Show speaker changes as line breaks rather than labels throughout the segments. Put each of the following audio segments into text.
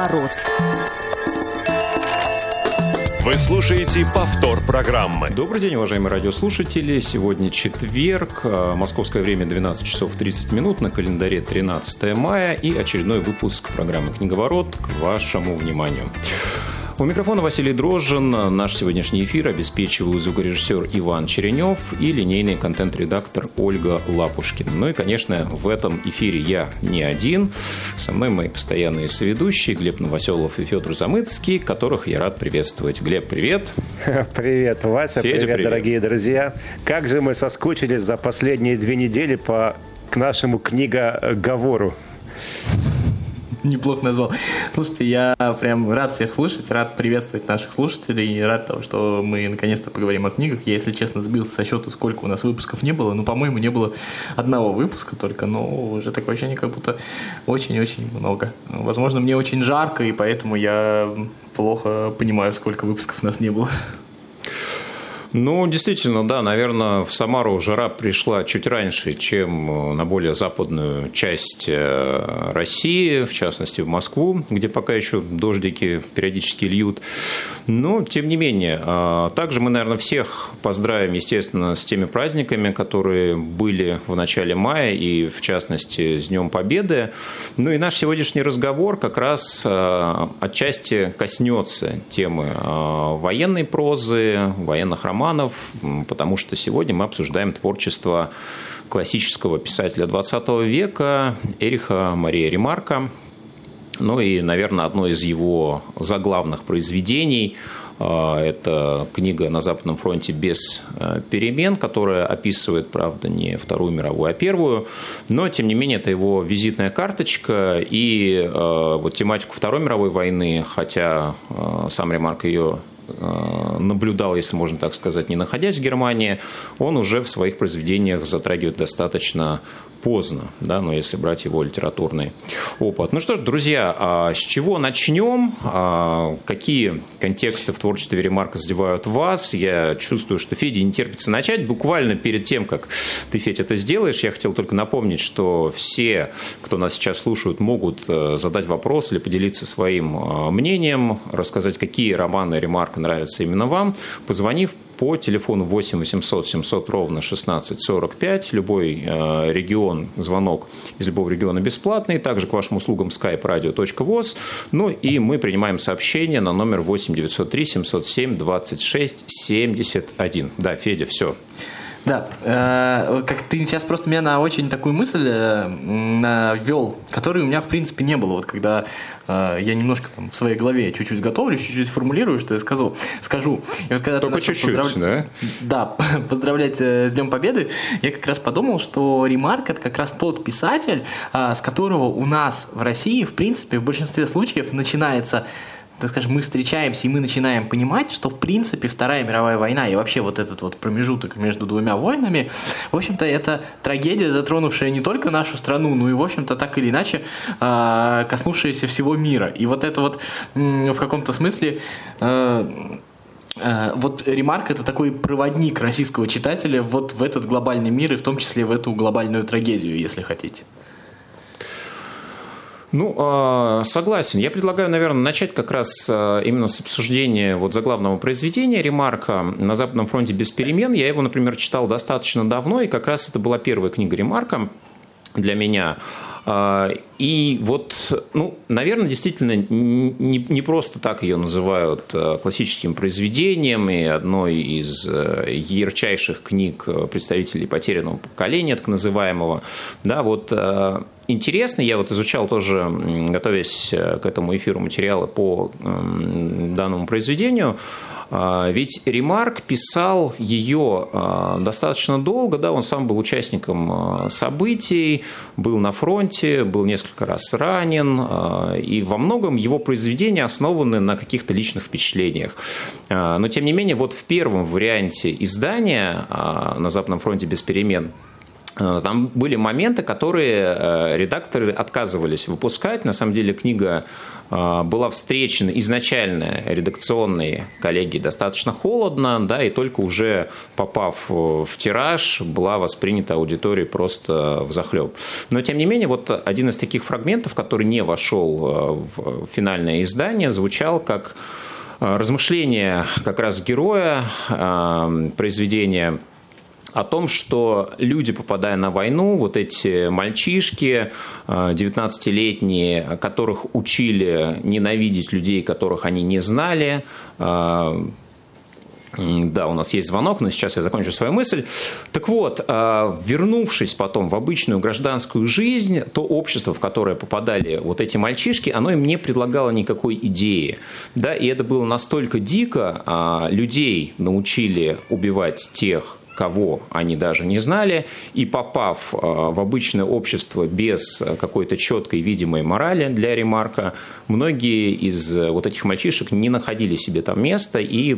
Книговорот.
Вы слушаете повтор программы.
Добрый день, уважаемые радиослушатели. Сегодня четверг, а, московское время 12 часов 30 минут, на календаре 13 мая и очередной выпуск программы «Книговорот» к вашему вниманию. У микрофона Василий Дрожжин. Наш сегодняшний эфир обеспечивал звукорежиссер Иван Черенев и линейный контент-редактор Ольга Лапушкина. Ну и, конечно, в этом эфире я не один. Со мной мои постоянные соведущие Глеб Новоселов и Федор Замыцкий, которых я рад приветствовать. Глеб, привет.
Привет, Вася.
Федя,
привет,
привет,
дорогие друзья. Как же мы соскучились за последние две недели по к нашему книгоговору.
Неплохо назвал. Слушайте, я прям рад всех слушать, рад приветствовать наших слушателей, рад того, что мы наконец-то поговорим о книгах. Я, если честно, сбился со счета, сколько у нас выпусков не было. Ну, по-моему, не было одного выпуска только, но уже такое ощущение, как будто очень-очень много. Возможно, мне очень жарко, и поэтому я плохо понимаю, сколько выпусков у нас не было.
Ну, действительно, да, наверное, в Самару жара пришла чуть раньше, чем э, на более западную часть э, России, в частности, в Москву, где пока еще дождики периодически льют. Но, тем не менее, а, также мы, наверное, всех поздравим, естественно, с теми праздниками, которые были в начале мая, и, в частности, с Днем Победы. Ну и наш сегодняшний разговор как раз отчасти коснется темы военной прозы, военных романов, романов, потому что сегодня мы обсуждаем творчество классического писателя XX века Эриха Мария Ремарка. Ну и, наверное, одно из его заглавных произведений а, это книга «На Западном фронте без а, перемен», которая описывает, правда, не Вторую мировую, а Первую, но, тем не менее, это его визитная карточка, и а, вот тематику Второй мировой войны, хотя сам Ремарк ее Э, наблюдал, если можно так сказать, не находясь в Германии, он уже в своих произведениях затрагивает достаточно поздно, да, но если брать его литературный опыт. Ну что ж, друзья, а с чего начнем? А какие контексты в творчестве Ремарка задевают вас? Я чувствую, что Федя не терпится начать. Буквально перед тем, как ты, Федя, это сделаешь, я хотел только напомнить, что все, кто нас сейчас слушают, могут э, задать вопрос или поделиться своим э, мнением, рассказать, какие романы Ремарка нравятся именно вам, позвонив по телефону 8 800 700 ровно 1645. Любой э, регион, звонок из любого региона бесплатный. Также к вашим услугам skype radio.voz. Ну и мы принимаем сообщение на номер 8 903 707 26 71. Да, Федя, все.
Да, э, как ты сейчас просто меня на очень такую мысль э, навел, которой у меня в принципе не было. Вот когда э, я немножко там в своей голове чуть-чуть готовлю, чуть-чуть формулирую, что я скажу. скажу.
И вот когда Только чуть-чуть, поздрав... да?
Да, поздравлять э, с Днем Победы, я как раз подумал, что Ремарк это как раз тот писатель, э, с которого у нас в России, в принципе, в большинстве случаев начинается так скажем, мы встречаемся и мы начинаем понимать, что в принципе Вторая мировая война и вообще вот этот вот промежуток между двумя войнами, в общем-то, это трагедия, затронувшая не только нашу страну, но и, в общем-то, так или иначе а, коснувшаяся всего мира. И вот это вот в каком-то смысле а, а, вот Ремарк это такой проводник российского читателя вот в этот глобальный мир и в том числе в эту глобальную трагедию, если хотите.
Ну, а, согласен. Я предлагаю, наверное, начать как раз а, именно с обсуждения вот заглавного произведения «Ремарка» на Западном фронте без перемен. Я его, например, читал достаточно давно, и как раз это была первая книга «Ремарка» для меня. А, и вот, ну, наверное, действительно не, не просто так ее называют классическим произведением и одной из ярчайших книг представителей потерянного поколения, так называемого. Да, вот интересно. Я вот изучал тоже, готовясь э, к этому эфиру, материалы по данному произведению. А, ведь Ремарк писал ее а, достаточно долго, да, он сам был участником а, событий, был на фронте, был несколько раз ранен, и во многом его произведения основаны на каких-то личных впечатлениях. Но, тем не менее, вот в первом варианте издания «На Западном фронте без перемен» там были моменты, которые э, редакторы отказывались выпускать. На самом деле книга э, была встречена изначально редакционной коллегией достаточно холодно, да, и только уже попав в тираж, была воспринята аудиторией просто в захлеб. Но, тем не менее, вот один из таких фрагментов, который не вошел в финальное издание, звучал как размышление как раз героя произведения о том, что люди, попадая на войну, вот эти мальчишки, 19-летние, э, которых учили ненавидеть людей, которых они не знали, э, да, у нас есть звонок, но сейчас я закончу свою мысль. Так вот, э, вернувшись потом в обычную гражданскую жизнь, то общество, в которое попадали вот эти мальчишки, оно им не предлагало никакой идеи. Да, и это было настолько дико, а людей научили убивать тех, кого они даже не знали, и попав э, в обычное общество без какой-то четкой видимой морали для ремарка, многие из э, вот этих мальчишек не находили себе там места, и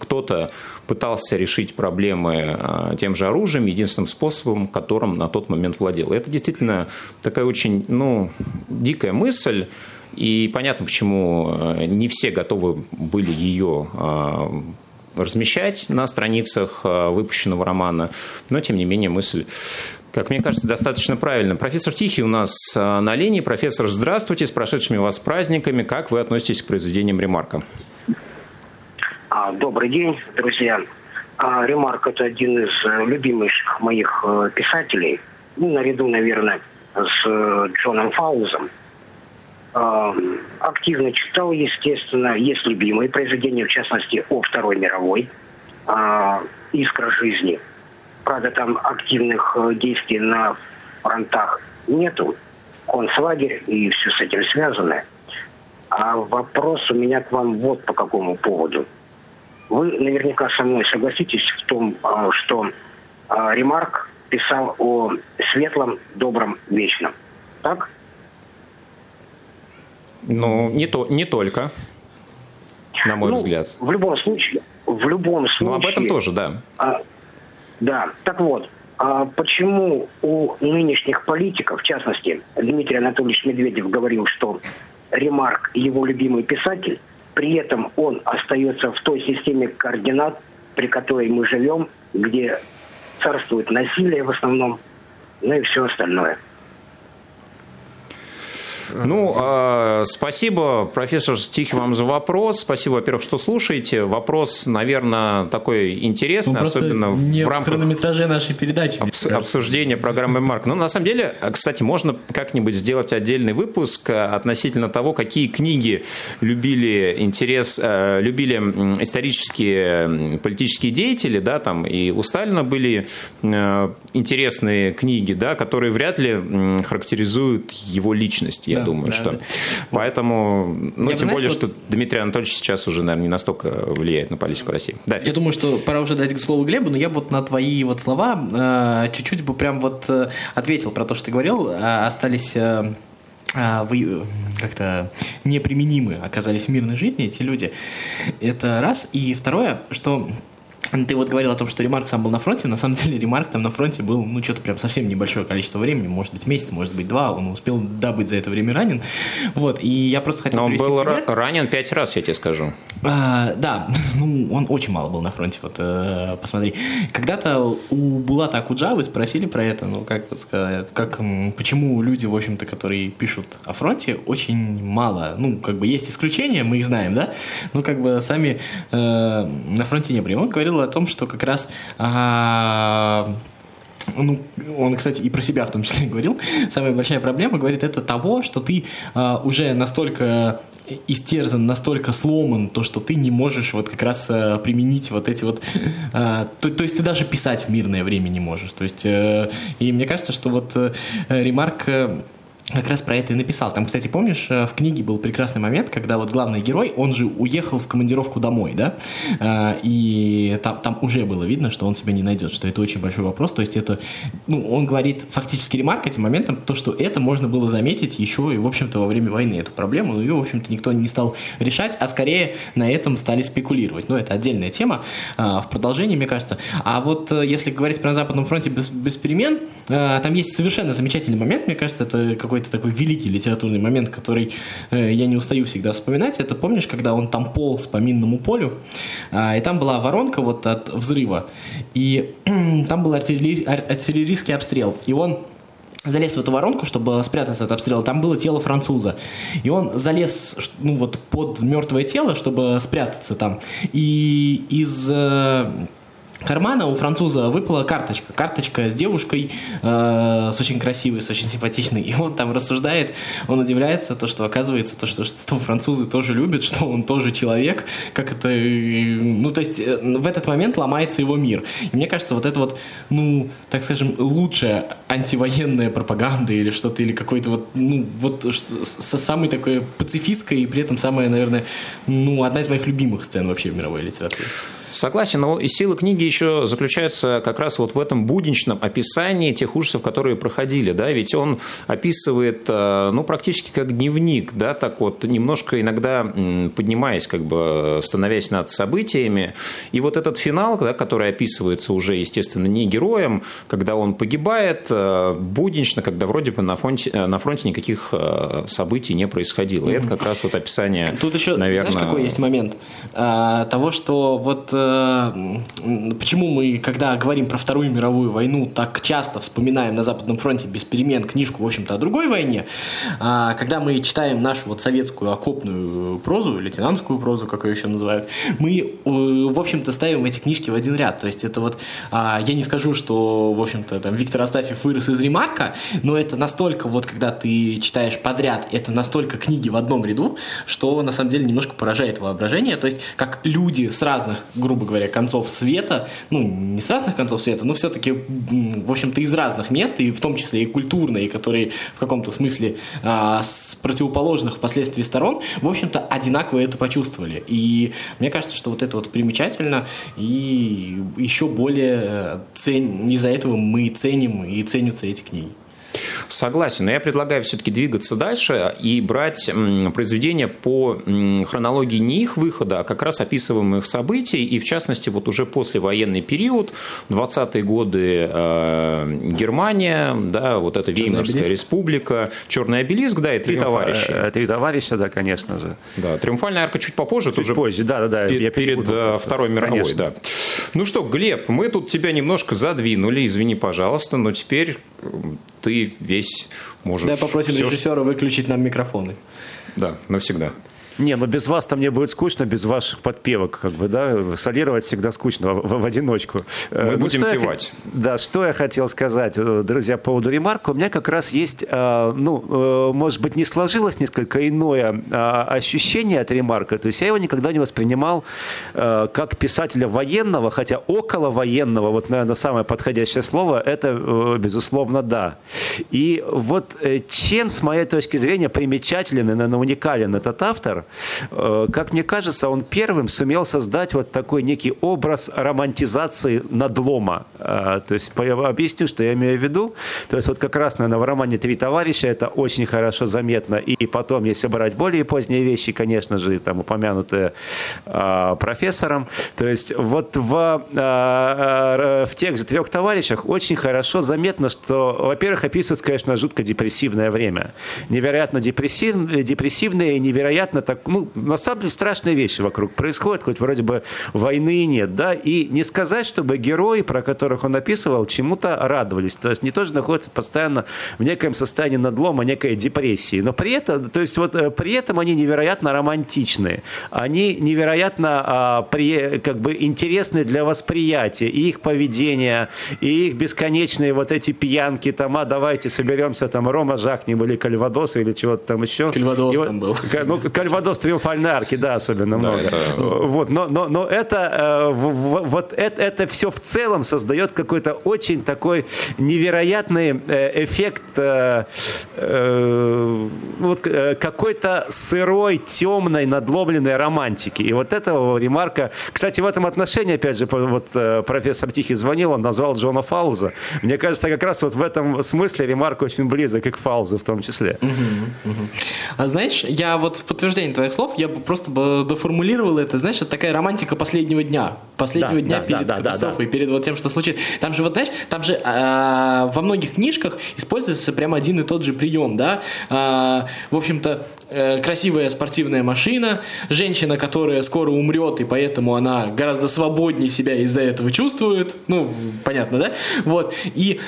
кто-то пытался решить проблемы э, тем же оружием, единственным способом, которым на тот момент владел. И это действительно такая очень ну, дикая мысль, и понятно, почему не все готовы были ее размещать на страницах э, выпущенного романа, но, тем не менее, мысль как мне кажется, достаточно правильно. Профессор Тихий у нас э, на линии. Профессор, здравствуйте, с прошедшими вас праздниками. Как вы относитесь к произведениям Ремарка?
А, добрый день, друзья. А, Ремарк – это один из э, любимых моих писателей. Ну, наряду, наверное, с Джоном Фаузом – активно читал, естественно. Есть любимые произведения, в частности, о Второй мировой, а, «Искра жизни». Правда, там активных э, действий на фронтах нету. Концлагерь и все с этим связанное. А вопрос у меня к вам вот по какому поводу. Вы наверняка со мной согласитесь в том, а, что а, Ремарк писал о светлом, добром, вечном. Так?
Ну, не, то, не только, на мой
ну,
взгляд.
В любом случае, в любом случае...
Ну, об этом тоже, да.
А, да, так вот, а почему у нынешних политиков, в частности, Дмитрий Анатольевич Медведев говорил, что Ремарк его любимый писатель, при этом он остается в той системе координат, при которой мы живем, где царствует насилие в основном, ну и все остальное.
Ну, э, спасибо, профессор Тихий, вам за вопрос. Спасибо, во-первых, что слушаете. Вопрос, наверное, такой интересный, ну, особенно
не
в рамках
хронометраже нашей передачи.
Обс- обсуждения программы Марк. Ну, на самом деле, кстати, можно как-нибудь сделать отдельный выпуск э, относительно того, какие книги любили интерес, э, любили исторические политические деятели, да, там, и у Сталина были э, интересные книги, да, которые вряд ли характеризуют его личность я да, думаю, да, что. Да. Поэтому, ну, я тем более, вот... что Дмитрий Анатольевич сейчас уже, наверное, не настолько влияет на политику России.
Да, я думаю, что пора уже дать слово Глебу, но я вот на твои вот слова э, чуть-чуть бы прям вот э, ответил про то, что ты говорил. Э, остались вы как-то неприменимы оказались в мирной жизни эти люди. Это раз. И второе, что ты вот говорил о том, что Ремарк сам был на фронте. На самом деле Ремарк там на фронте был, ну, что-то прям совсем небольшое количество времени. Может быть, месяц, может быть, два. Он успел добыть за это время ранен. Вот, и я просто хотел
Но он был пример. ранен пять раз, я тебе скажу.
А, да, ну, он очень мало был на фронте, вот, э, посмотри. Когда-то у Булата Акуджавы спросили про это, ну, как сказать, как, почему люди, в общем-то, которые пишут о фронте, очень мало. Ну, как бы есть исключения, мы их знаем, да? Ну, как бы сами э, на фронте не были. Он говорил о том, что как раз а, ну, он, кстати, и про себя в том числе говорил, самая большая проблема, говорит, это того, что ты а, уже настолько истерзан, настолько сломан, то, что ты не можешь вот как раз а, применить вот эти вот... А, то, то есть ты даже писать в мирное время не можешь. То есть, а, и мне кажется, что вот а, Ремарк как раз про это и написал. Там, кстати, помнишь, э, в книге был прекрасный момент, когда вот главный герой, он же уехал в командировку домой, да, э, и там, там уже было видно, что он себя не найдет, что это очень большой вопрос, то есть это, ну, он говорит фактически ремарк этим моментом, то, что это можно было заметить еще и, в общем-то, во время войны, эту проблему, но ее, в общем-то, никто не стал решать, а скорее на этом стали спекулировать. Но это отдельная тема э, в продолжении, мне кажется. А вот если говорить про Западном фронте без, без перемен, там есть совершенно замечательный момент, мне кажется, это какой какой-то такой великий литературный момент, который э, я не устаю всегда вспоминать. Это помнишь, когда он там полз по минному полю, э, и там была воронка вот от взрыва, и там был артиллери- артиллерийский обстрел, и он залез в эту воронку, чтобы спрятаться от обстрела. Там было тело француза. И он залез ну, вот, под мертвое тело, чтобы спрятаться там. И из э, кармана у француза выпала карточка. Карточка с девушкой, э, с очень красивой, с очень симпатичной. И он там рассуждает, он удивляется, то, что оказывается, то, что, что французы тоже любят, что он тоже человек. Как это... Ну, то есть э, в этот момент ломается его мир. И мне кажется, вот это вот, ну, так скажем, лучшая антивоенная пропаганда или что-то, или какой-то вот, ну, вот со самой такой пацифистской и при этом самая, наверное, ну, одна из моих любимых сцен вообще в мировой литературе.
Согласен, но и сила книги еще заключается как раз вот в этом будничном описании тех ужасов, которые проходили, да, ведь он описывает, э, ну, практически как дневник, да, так вот, немножко иногда поднимаясь, как бы становясь над событиями, и вот этот финал, да, который описывается уже, естественно, не героем, когда он погибает, э, буднично, когда вроде бы на фронте, э, на фронте никаких событий не происходило. И это как раз вот описание,
Тут еще, наверное... знаешь, какой есть момент? А, того, что вот почему мы, когда говорим про Вторую мировую войну, так часто вспоминаем на Западном фронте без перемен книжку, в общем-то, о другой войне, а, когда мы читаем нашу вот советскую окопную прозу, лейтенантскую прозу, как ее еще называют, мы, э, в общем-то, ставим эти книжки в один ряд. То есть это вот, а, я не скажу, что, в общем-то, там Виктор Астафьев вырос из ремарка, но это настолько вот, когда ты читаешь подряд, это настолько книги в одном ряду, что на самом деле немножко поражает воображение. То есть как люди с разных, грубо говоря, концов света, ну, не с разных концов света, но все-таки, в общем-то, из разных мест, и в том числе и культурные, которые в каком-то смысле а, с противоположных впоследствии сторон, в общем-то, одинаково это почувствовали. И мне кажется, что вот это вот примечательно, и еще более э, цен... из-за этого мы ценим и ценятся эти книги.
Согласен, но я предлагаю все-таки двигаться дальше и брать произведения по хронологии не их выхода, а как раз описываемых событий, и в частности, вот уже послевоенный период, 20-е годы э, Германия, да, вот эта Веймарская республика, Черный обелиск, да, и три Триумф... товарища.
Э, три товарища, да, конечно же.
Да, Триумфальная арка чуть попозже,
чуть уже позже, да, да, да,
я перед э, Второй мировой, конечно. да. Ну что, Глеб, мы тут тебя немножко задвинули, извини, пожалуйста, но теперь ты весь можешь...
Да, попросим все, режиссера выключить нам микрофоны.
Да, навсегда.
Не, ну без вас там мне будет скучно, без ваших подпевок, как бы, да, солировать всегда скучно в, в одиночку.
Мы ну, будем кивать.
Я, да, что я хотел сказать, э, друзья, по поводу ремарка. У меня как раз есть, э, ну, может быть, не сложилось несколько иное ощущение от ремарка. То есть я его никогда не воспринимал как писателя военного, хотя около военного, вот, наверное, самое подходящее слово, это, безусловно, да. И вот чем, с моей точки зрения, примечателен и, наверное, уникален этот автор, Э, как мне кажется, он первым сумел создать вот такой некий образ романтизации надлома. Э, то есть я объясню, что я имею в виду. То есть вот как раз, наверное, в романе «Три товарища» это очень хорошо заметно. И потом, если брать более поздние вещи, конечно же, там упомянутые э, профессором, то есть вот в, в тех же «Трех товарищах» очень хорошо заметно, что, во-первых, описывается, конечно, жутко депрессивное время. Невероятно депрессив, депрессивное и невероятно так так, ну, на самом деле страшные вещи вокруг происходят, хоть вроде бы войны нет, да, и не сказать, чтобы герои, про которых он описывал, чему-то радовались. То есть они тоже находятся постоянно в некоем состоянии надлома, некой депрессии. Но при этом, то есть вот э, при этом они невероятно романтичные. Они невероятно а, при, как бы интересны для восприятия. И их поведение, и их бесконечные вот эти пьянки, там, а давайте соберемся, там, Рома жахнем или Кальвадос или чего-то там еще.
Кальвадос и, там был.
Ну, Кальвадос городов с триумфальной арки, да, особенно много. Это... Вот, но, но, но это, вот это, это все в целом создает какой-то очень такой невероятный эффект вот, какой-то сырой, темной, надломленной романтики. И вот этого ремарка... Кстати, в этом отношении, опять же, вот профессор Тихий звонил, он назвал Джона Фауза. Мне кажется, как раз вот в этом смысле ремарк очень близок и к Фаузу в том числе.
А знаешь, я вот в подтверждение твоих слов, я бы просто бы доформулировал это, знаешь, это такая романтика последнего дня. Последнего да, дня да, перед да, катастрофой, да, да. перед вот тем, что случится. Там же, вот знаешь, там же э, во многих книжках используется прямо один и тот же прием, да. Э, в общем-то, э, красивая спортивная машина, женщина, которая скоро умрет, и поэтому она гораздо свободнее себя из-за этого чувствует. Ну, понятно, да? Вот. И,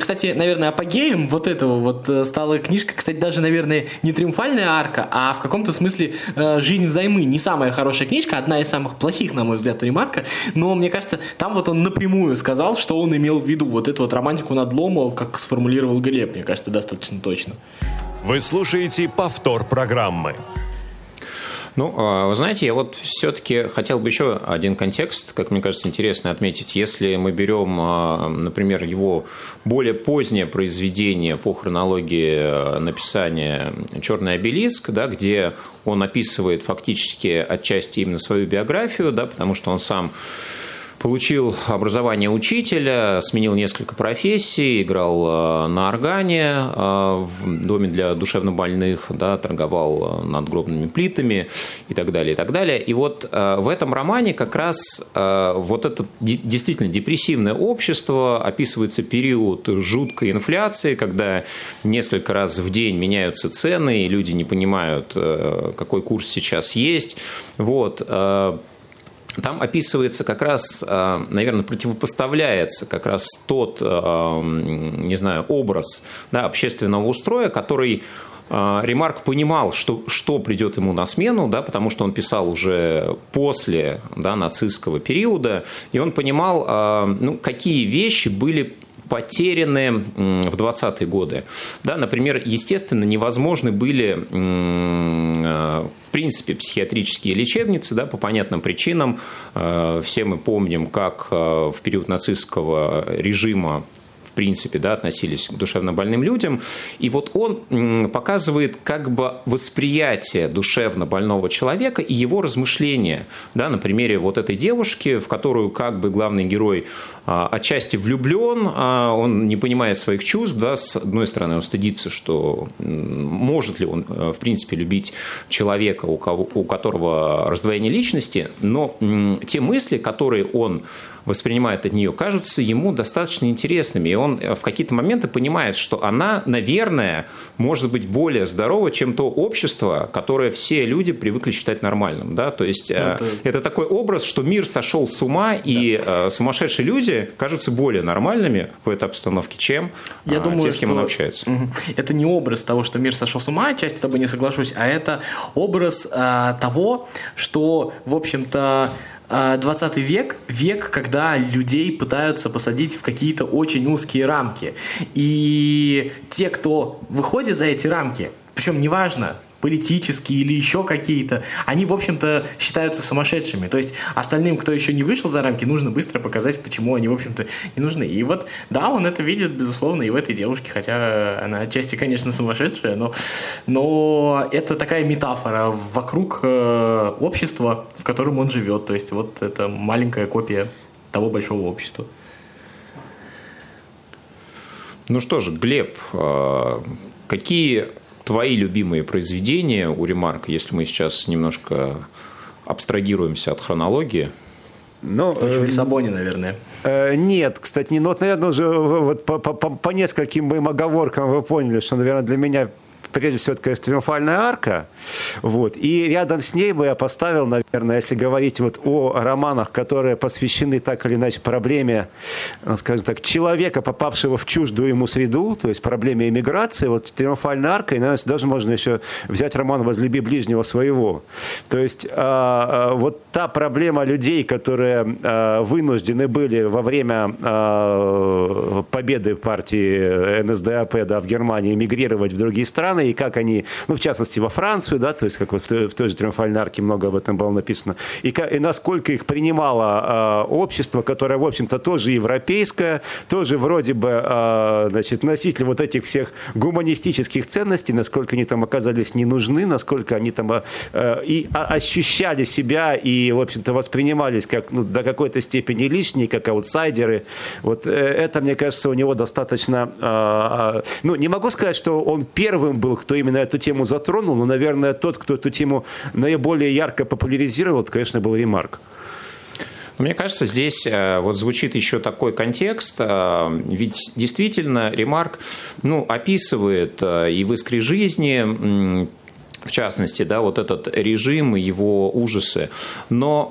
кстати, наверное, апогеем вот этого вот э, стала книжка, кстати, даже, наверное, не «Триумфальная арка», а в каком-то смысле э, «Жизнь взаймы». Не самая хорошая книжка, одна из самых плохих, на мой взгляд, ремарка, но мне кажется, там вот он напрямую сказал, что он имел в виду вот эту вот романтику надлома, как сформулировал Глеб, мне кажется, достаточно точно.
Вы слушаете повтор программы.
Ну, а, вы знаете, я вот все-таки хотел бы еще один контекст, как мне кажется, интересно отметить. Если мы берем, а, например, его более позднее произведение по хронологии а, написания «Черный обелиск», да, где он описывает фактически отчасти именно свою биографию, да, потому что он сам Получил образование учителя, сменил несколько профессий, играл э, на органе э, в доме для душевнобольных, да, торговал э, надгробными плитами и так далее, и так далее. И вот в этом романе как раз вот это действительно депрессивное общество, описывается период жуткой инфляции, когда несколько раз в день меняются цены, и люди не понимают, какой курс сейчас есть. Вот там описывается как раз, э, наверное, противопоставляется как раз тот, э, не знаю, образ да, общественного устроя, который э, Ремарк понимал, что, что придет ему на смену, да, потому что он писал уже после да, нацистского периода, и он понимал, ну, какие вещи были потеряны в 20-е годы. Да, например, естественно, невозможны были э, в принципе психиатрические лечебницы да, по понятным причинам. Э, все мы помним, как э, в период нацистского режима в принципе, да, относились к душевно больным людям. И вот он показывает как бы восприятие душевно больного человека и его размышления. Да, на примере вот этой девушки, в которую как бы главный герой а, отчасти влюблен, а он не понимает своих чувств, да, с одной стороны, он стыдится, что может ли он, э, в принципе, любить человека, у, кого, у которого раздвоение личности, но те мысли, которые он воспринимает от нее, кажутся ему достаточно интересными. И он э, в какие-то моменты понимает, что она, наверное, может быть более здорова, чем то общество, которое все люди привыкли считать нормальным. Да? То есть э, это... это такой образ, что мир сошел с ума, да. и э, сумасшедшие люди кажутся более нормальными в этой обстановке, чем Я думаю, те, с кем что... он общается.
Это не образ того, что мир сошел с ума, часть с тобой не соглашусь, а это образ э, того, что, в общем-то, 20 век – век, когда людей пытаются посадить в какие-то очень узкие рамки. И те, кто выходит за эти рамки, причем неважно, политические или еще какие-то, они, в общем-то, считаются сумасшедшими. То есть остальным, кто еще не вышел за рамки, нужно быстро показать, почему они, в общем-то, не нужны. И вот, да, он это видит, безусловно, и в этой девушке, хотя она отчасти, конечно, сумасшедшая, но, но это такая метафора вокруг э, общества, в котором он живет. То есть вот это маленькая копия того большого общества.
Ну что же, Глеб, э, какие твои любимые произведения у Ремарка, если мы сейчас немножко абстрагируемся от хронологии?
Ну, Тоже в э, Лиссабоне, наверное.
Э, нет, кстати, не, ну, вот, наверное, уже вот по, по, по нескольким моим оговоркам вы поняли, что, наверное, для меня прежде всего, это, конечно, триумфальная арка. Вот. И рядом с ней бы я поставил, наверное, если говорить вот о романах, которые посвящены так или иначе проблеме, э, скажем так, человека, попавшего в чуждую ему среду, то есть проблеме иммиграции, вот триумфальная арка, и, наверное, даже можно еще взять роман «Возлюби ближнего своего». То есть а, а, вот та проблема людей, которые а, вынуждены были во время победы партии НСДАП да, в Германии эмигрировать в другие страны, страны, и как они, ну, в частности, во Францию, да, то есть как вот в, в той же «Триумфальной арке» много об этом было написано, и, и насколько их принимало э, общество, которое, в общем-то, тоже европейское, тоже вроде бы, э, значит, носитель вот этих всех гуманистических ценностей, насколько они там оказались не нужны, насколько они там э, и ощущали себя и, в общем-то, воспринимались как, ну, до какой-то степени лишние, как аутсайдеры. Вот э, это, мне кажется, у него достаточно... Э, ну, не могу сказать, что он первым был, кто именно эту тему затронул, но, наверное, тот, кто эту тему наиболее ярко популяризировал, это, конечно, был Ремарк.
Мне кажется, здесь э, вот звучит еще такой контекст, э, ведь действительно Ремарк ну, описывает э, и в «Искре жизни» в частности, да, вот этот режим и его ужасы. Но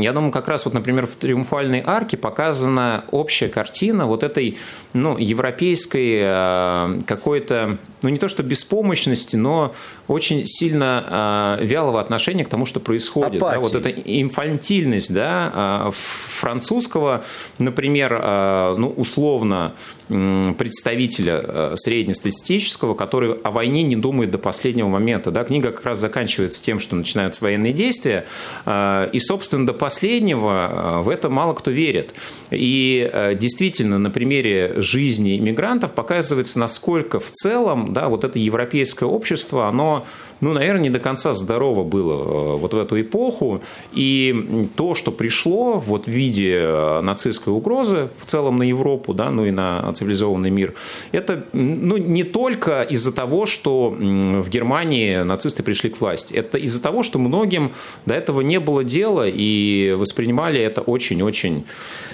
я думаю, как раз вот, например, в «Триумфальной арке» показана общая картина вот этой ну, европейской какой-то ну не то что беспомощности, но очень сильно э, вялого отношения к тому, что происходит. Да, вот эта инфантильность да, э, французского, например, э, ну, условно представителя э, среднестатистического, который о войне не думает до последнего момента. Да? Книга как раз заканчивается тем, что начинаются военные действия, э, и, собственно, до последнего э, в это мало кто верит. И действительно, на примере жизни иммигрантов показывается, насколько в целом да, вот это европейское общество, оно ну, наверное, не до конца здорово было э, вот в эту эпоху. И то, что пришло вот в виде э, нацистской угрозы в целом на Европу, да, ну и на цивилизованный мир, это ну, не только из-за того, что в Германии нацисты пришли к власти. Это из-за того, что многим до этого не было дела и воспринимали это очень-очень,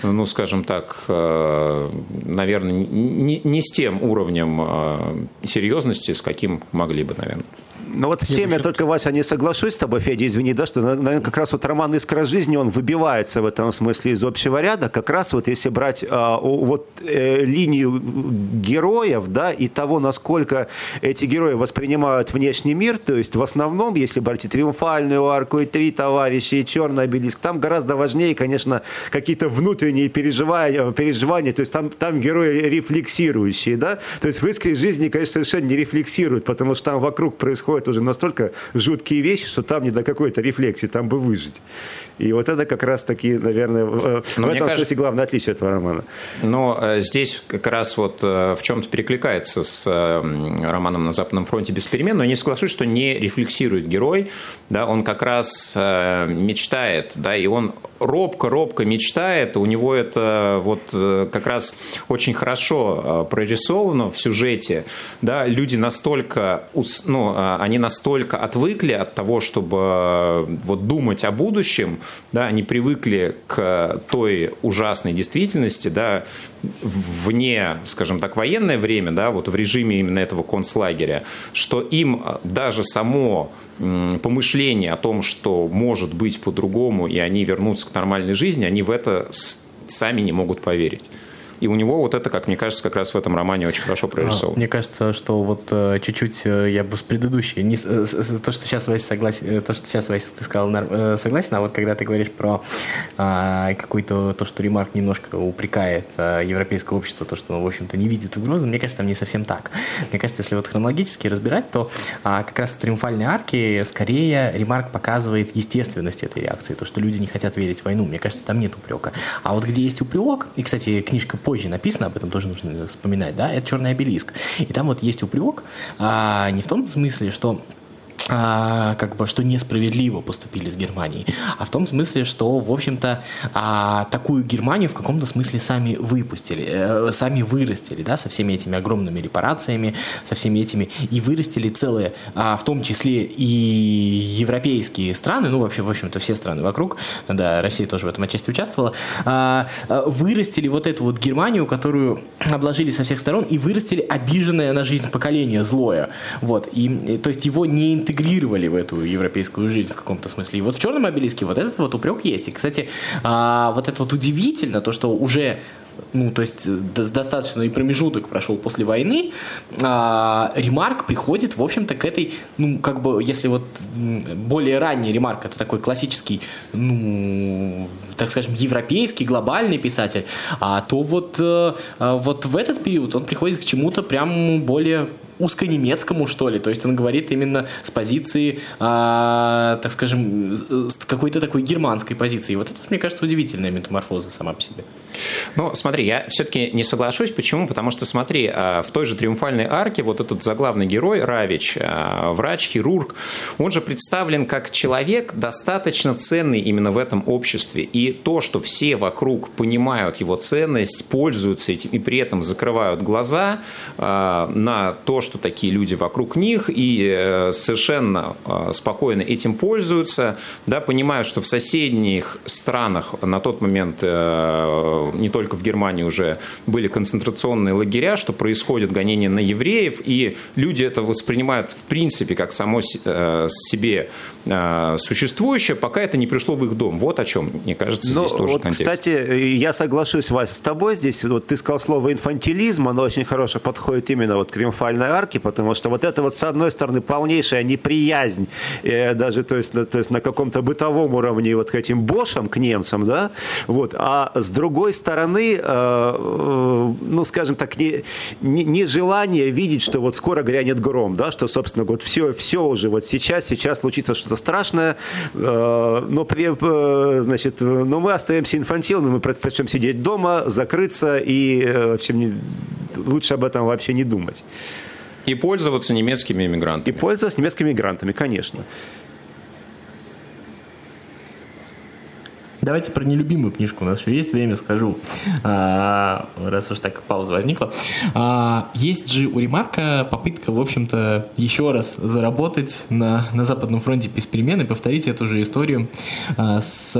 ну, скажем так, э, наверное, не, не с тем уровнем серьезности, с каким могли бы, наверное.
Ну вот с чем я только, Вася, не соглашусь с тобой, Федя, извини, да, что, наверное, как раз вот роман «Искра жизни», он выбивается в этом смысле из общего ряда, как раз вот если брать а, вот э, линию героев, да, и того, насколько эти герои воспринимают внешний мир, то есть в основном, если брать и «Триумфальную арку», и «Три товарища», и «Черный обелиск», там гораздо важнее, конечно, какие-то внутренние переживания, переживания то есть там, там герои рефлексирующие, да, то есть в «Искре жизни», конечно, совершенно не рефлексируют, потому что там вокруг происходит происходят уже настолько жуткие вещи, что там не до какой-то рефлексии, там бы выжить. И вот это как раз таки, наверное, в Но этом кажется, смысле главное отличие этого романа.
Но э, здесь как раз вот э, в чем-то перекликается с э, романом «На Западном фронте без перемен», но я не соглашусь, что не рефлексирует герой, да, он как раз мечтает, да, и он робко-робко мечтает, у него это вот как раз очень хорошо прорисовано в сюжете, да, люди настолько, ну, они настолько отвыкли от того, чтобы вот думать о будущем, да, они привыкли к той ужасной действительности, да, вне, скажем так, военное время, да, вот в режиме именно этого концлагеря, что им даже само помышление о том, что может быть по-другому, и они вернутся к нормальной жизни, они в это сами не могут поверить. И у него вот это, как мне кажется, как раз в этом романе очень хорошо а, прорисовано.
Мне кажется, что вот э, чуть-чуть э, я бы с предыдущей, не, то, что сейчас Вася согласен, э, то, что сейчас Вася ты сказал, согласен, а вот когда ты говоришь про а, какой-то, то, что Ремарк немножко упрекает а, европейское общество, то, что, в общем-то, не видит угрозы, мне кажется, там не совсем так. Мне кажется, если вот хронологически разбирать, то а, как раз в «Триумфальной арке» скорее Ремарк показывает естественность этой реакции, то, что люди не хотят верить в войну. Мне кажется, там нет упрека. А вот где есть упрек, и, кстати, книжка позже написано, об этом тоже нужно вспоминать, да, это черный обелиск. И там вот есть упрек, а, не в том смысле, что а, как бы, что несправедливо поступили с Германией, а в том смысле, что, в общем-то, а, такую Германию в каком-то смысле сами выпустили, э, сами вырастили, да, со всеми этими огромными репарациями, со всеми этими, и вырастили целые, а, в том числе и европейские страны, ну, вообще, в общем-то, все страны вокруг, да, Россия тоже в этом отчасти участвовала, а, а, вырастили вот эту вот Германию, которую обложили со всех сторон, и вырастили обиженное на жизнь поколение, злое, вот, и, то есть его не интегрировали в эту европейскую жизнь в каком-то смысле. И вот в черном обелиске вот этот вот упрек есть. И, кстати, а, вот это вот удивительно, то, что уже ну, то есть э, достаточно и промежуток прошел после войны, а, ремарк приходит, в общем-то, к этой, ну, как бы, если вот более ранний ремарк, это такой классический, ну, так скажем, европейский, глобальный писатель, а то вот, а, вот в этот период он приходит к чему-то прям более узконемецкому, что ли. То есть он говорит именно с позиции, а, так скажем, какой-то такой германской позиции. Вот это, мне кажется, удивительная метаморфоза сама по себе.
Ну, смотри, я все-таки не соглашусь. Почему? Потому что, смотри, а, в той же «Триумфальной арке» вот этот заглавный герой Равич, а, врач, хирург, он же представлен как человек достаточно ценный именно в этом обществе. И то, что все вокруг понимают его ценность, пользуются этим и при этом закрывают глаза а, на то, что такие люди вокруг них и э, совершенно спокойно этим пользуются, да, понимают, что в соседних странах на тот момент э, не только в Германии уже были концентрационные лагеря, что происходит гонение на евреев, и люди это воспринимают в принципе как само э, себе э, существующее, пока это не пришло в их дом. Вот о чем, мне кажется, здесь ну, тоже
вот, контекст. Кстати, я соглашусь, Вася, с тобой здесь. Вот ты сказал слово инфантилизм, оно очень хорошо подходит именно вот к триумфальной арке, потому что вот это вот, с одной стороны, полнейшая неприязнь, э, даже то есть, то есть на каком-то бытовом уровне вот к этим бошам, к немцам, да, вот, а с другой стороны, э, э, ну, скажем так, не, не, не желание видеть, что вот скоро грянет гром, да, что, собственно, вот все, все уже вот сейчас, сейчас случится что-то страшное, но, при, значит, но мы остаемся инфантилами, мы предпочтем сидеть дома, закрыться и, в общем, лучше об этом вообще не думать.
И пользоваться немецкими иммигрантами.
И пользоваться немецкими иммигрантами, конечно.
Давайте про нелюбимую книжку. У нас еще есть время, скажу. А, раз уж так пауза возникла. А, есть же у Ремарка попытка, в общем-то, еще раз заработать на, на Западном фронте без перемен и повторить эту же историю а, с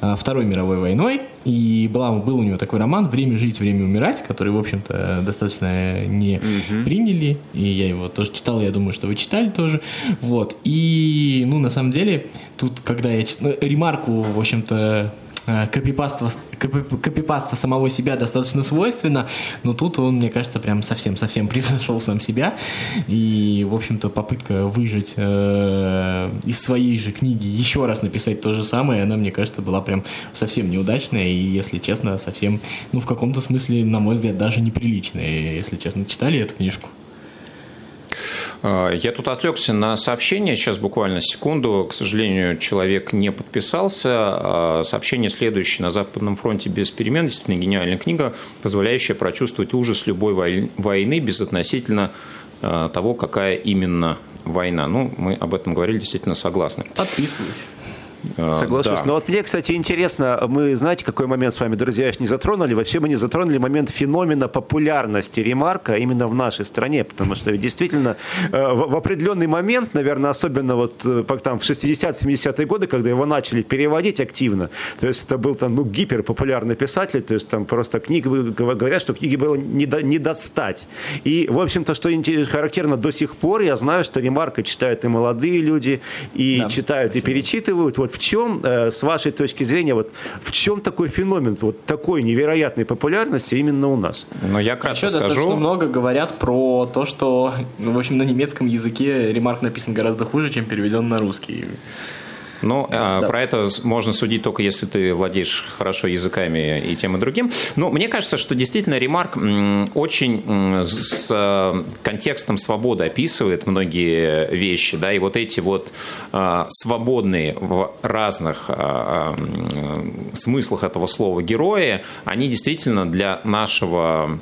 а, Второй мировой войной. И была, был у него такой роман «Время жить, время умирать», который, в общем-то, достаточно не угу. приняли. И я его тоже читал, я думаю, что вы читали тоже. Вот. И, ну, на самом деле, тут, когда я читал... Ну, ремарку, в общем-то, копипаста, копипаста самого себя достаточно свойственно, но тут он, мне кажется, прям совсем-совсем превзошел сам себя. И, в общем-то, попытка выжить э, из своей же книги еще раз написать то же самое, она, мне кажется, была прям совсем неудачная и, если честно, совсем, ну, в каком-то смысле, на мой взгляд, даже неприличная. Если честно, читали эту книжку?
А, я тут отвлекся на сообщение, сейчас буквально секунду. К сожалению, человек не подписался. А, сообщение следующее. На Западном фронте без перемен. Действительно гениальная книга, позволяющая прочувствовать ужас любой войны безотносительно а, того, какая именно война. Ну, мы об этом говорили, действительно согласны.
Подписываюсь.
А, Соглашусь. Да. Но вот мне, кстати, интересно, мы, знаете, какой момент с вами, друзья, не затронули? Вообще мы не затронули момент феномена популярности ремарка именно в нашей стране, потому что действительно э, в определенный момент, наверное, особенно вот э, там в 60-70-е годы, когда его начали переводить активно, то есть это был там, ну, гиперпопулярный писатель, то есть там просто книги, говорят, что книги было не, до, не достать. И, в общем-то, что характерно до сих пор, я знаю, что ремарка читают и молодые люди, и да, читают, и перечитывают. Вот в чем, э, с вашей точки зрения, вот в чем такой феномен вот такой невероятной популярности именно у нас?
Ну, я кратко Еще скажу. достаточно много говорят про то, что, ну, в общем, на немецком языке ремарк написан гораздо хуже, чем переведен на русский.
Ну, да. про это можно судить только если ты владеешь хорошо языками и тем и другим. Но мне кажется, что действительно ремарк очень с э, контекстом свободы описывает многие вещи, да, и вот эти вот а, свободные в разных а, смыслах этого слова герои, они действительно для нашего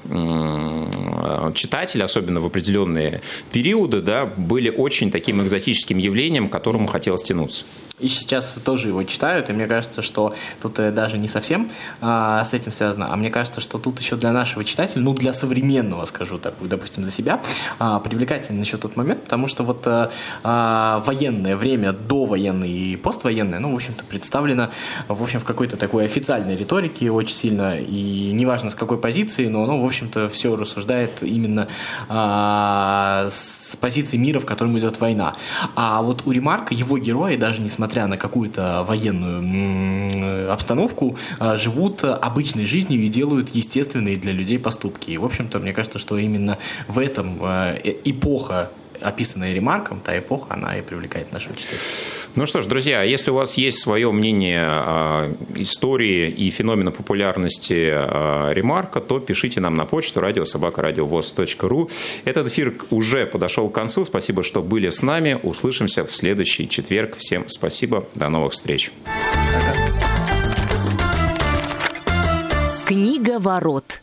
читателя, особенно в определенные периоды, да, были очень таким экзотическим явлением, к которому хотелось тянуться
и сейчас тоже его читают, и мне кажется, что тут э, даже не совсем а, с этим связано, а мне кажется, что тут еще для нашего читателя, ну, для современного, скажу так, допустим, за себя, а, привлекательный еще тот момент, потому что вот а, а, военное время, довоенное и поствоенное, ну, в общем-то, представлено, в общем, в какой-то такой официальной риторике очень сильно, и неважно с какой позиции, но оно, в общем-то, все рассуждает именно а, с позиции мира, в котором идет война. А вот у Ремарка его герои, даже несмотря несмотря на какую-то военную обстановку, а, живут обычной жизнью и делают естественные для людей поступки. И, в общем-то, мне кажется, что именно в этом а, э, эпоха описанная ремарком, та эпоха, она и привлекает нашего читателя.
Ну что ж, друзья, если у вас есть свое мнение о истории и феномена популярности ремарка, то пишите нам на почту радиособакарадиовоз.ру. Этот эфир уже подошел к концу. Спасибо, что были с нами. Услышимся в следующий четверг. Всем спасибо. До новых встреч.
Книга ворот.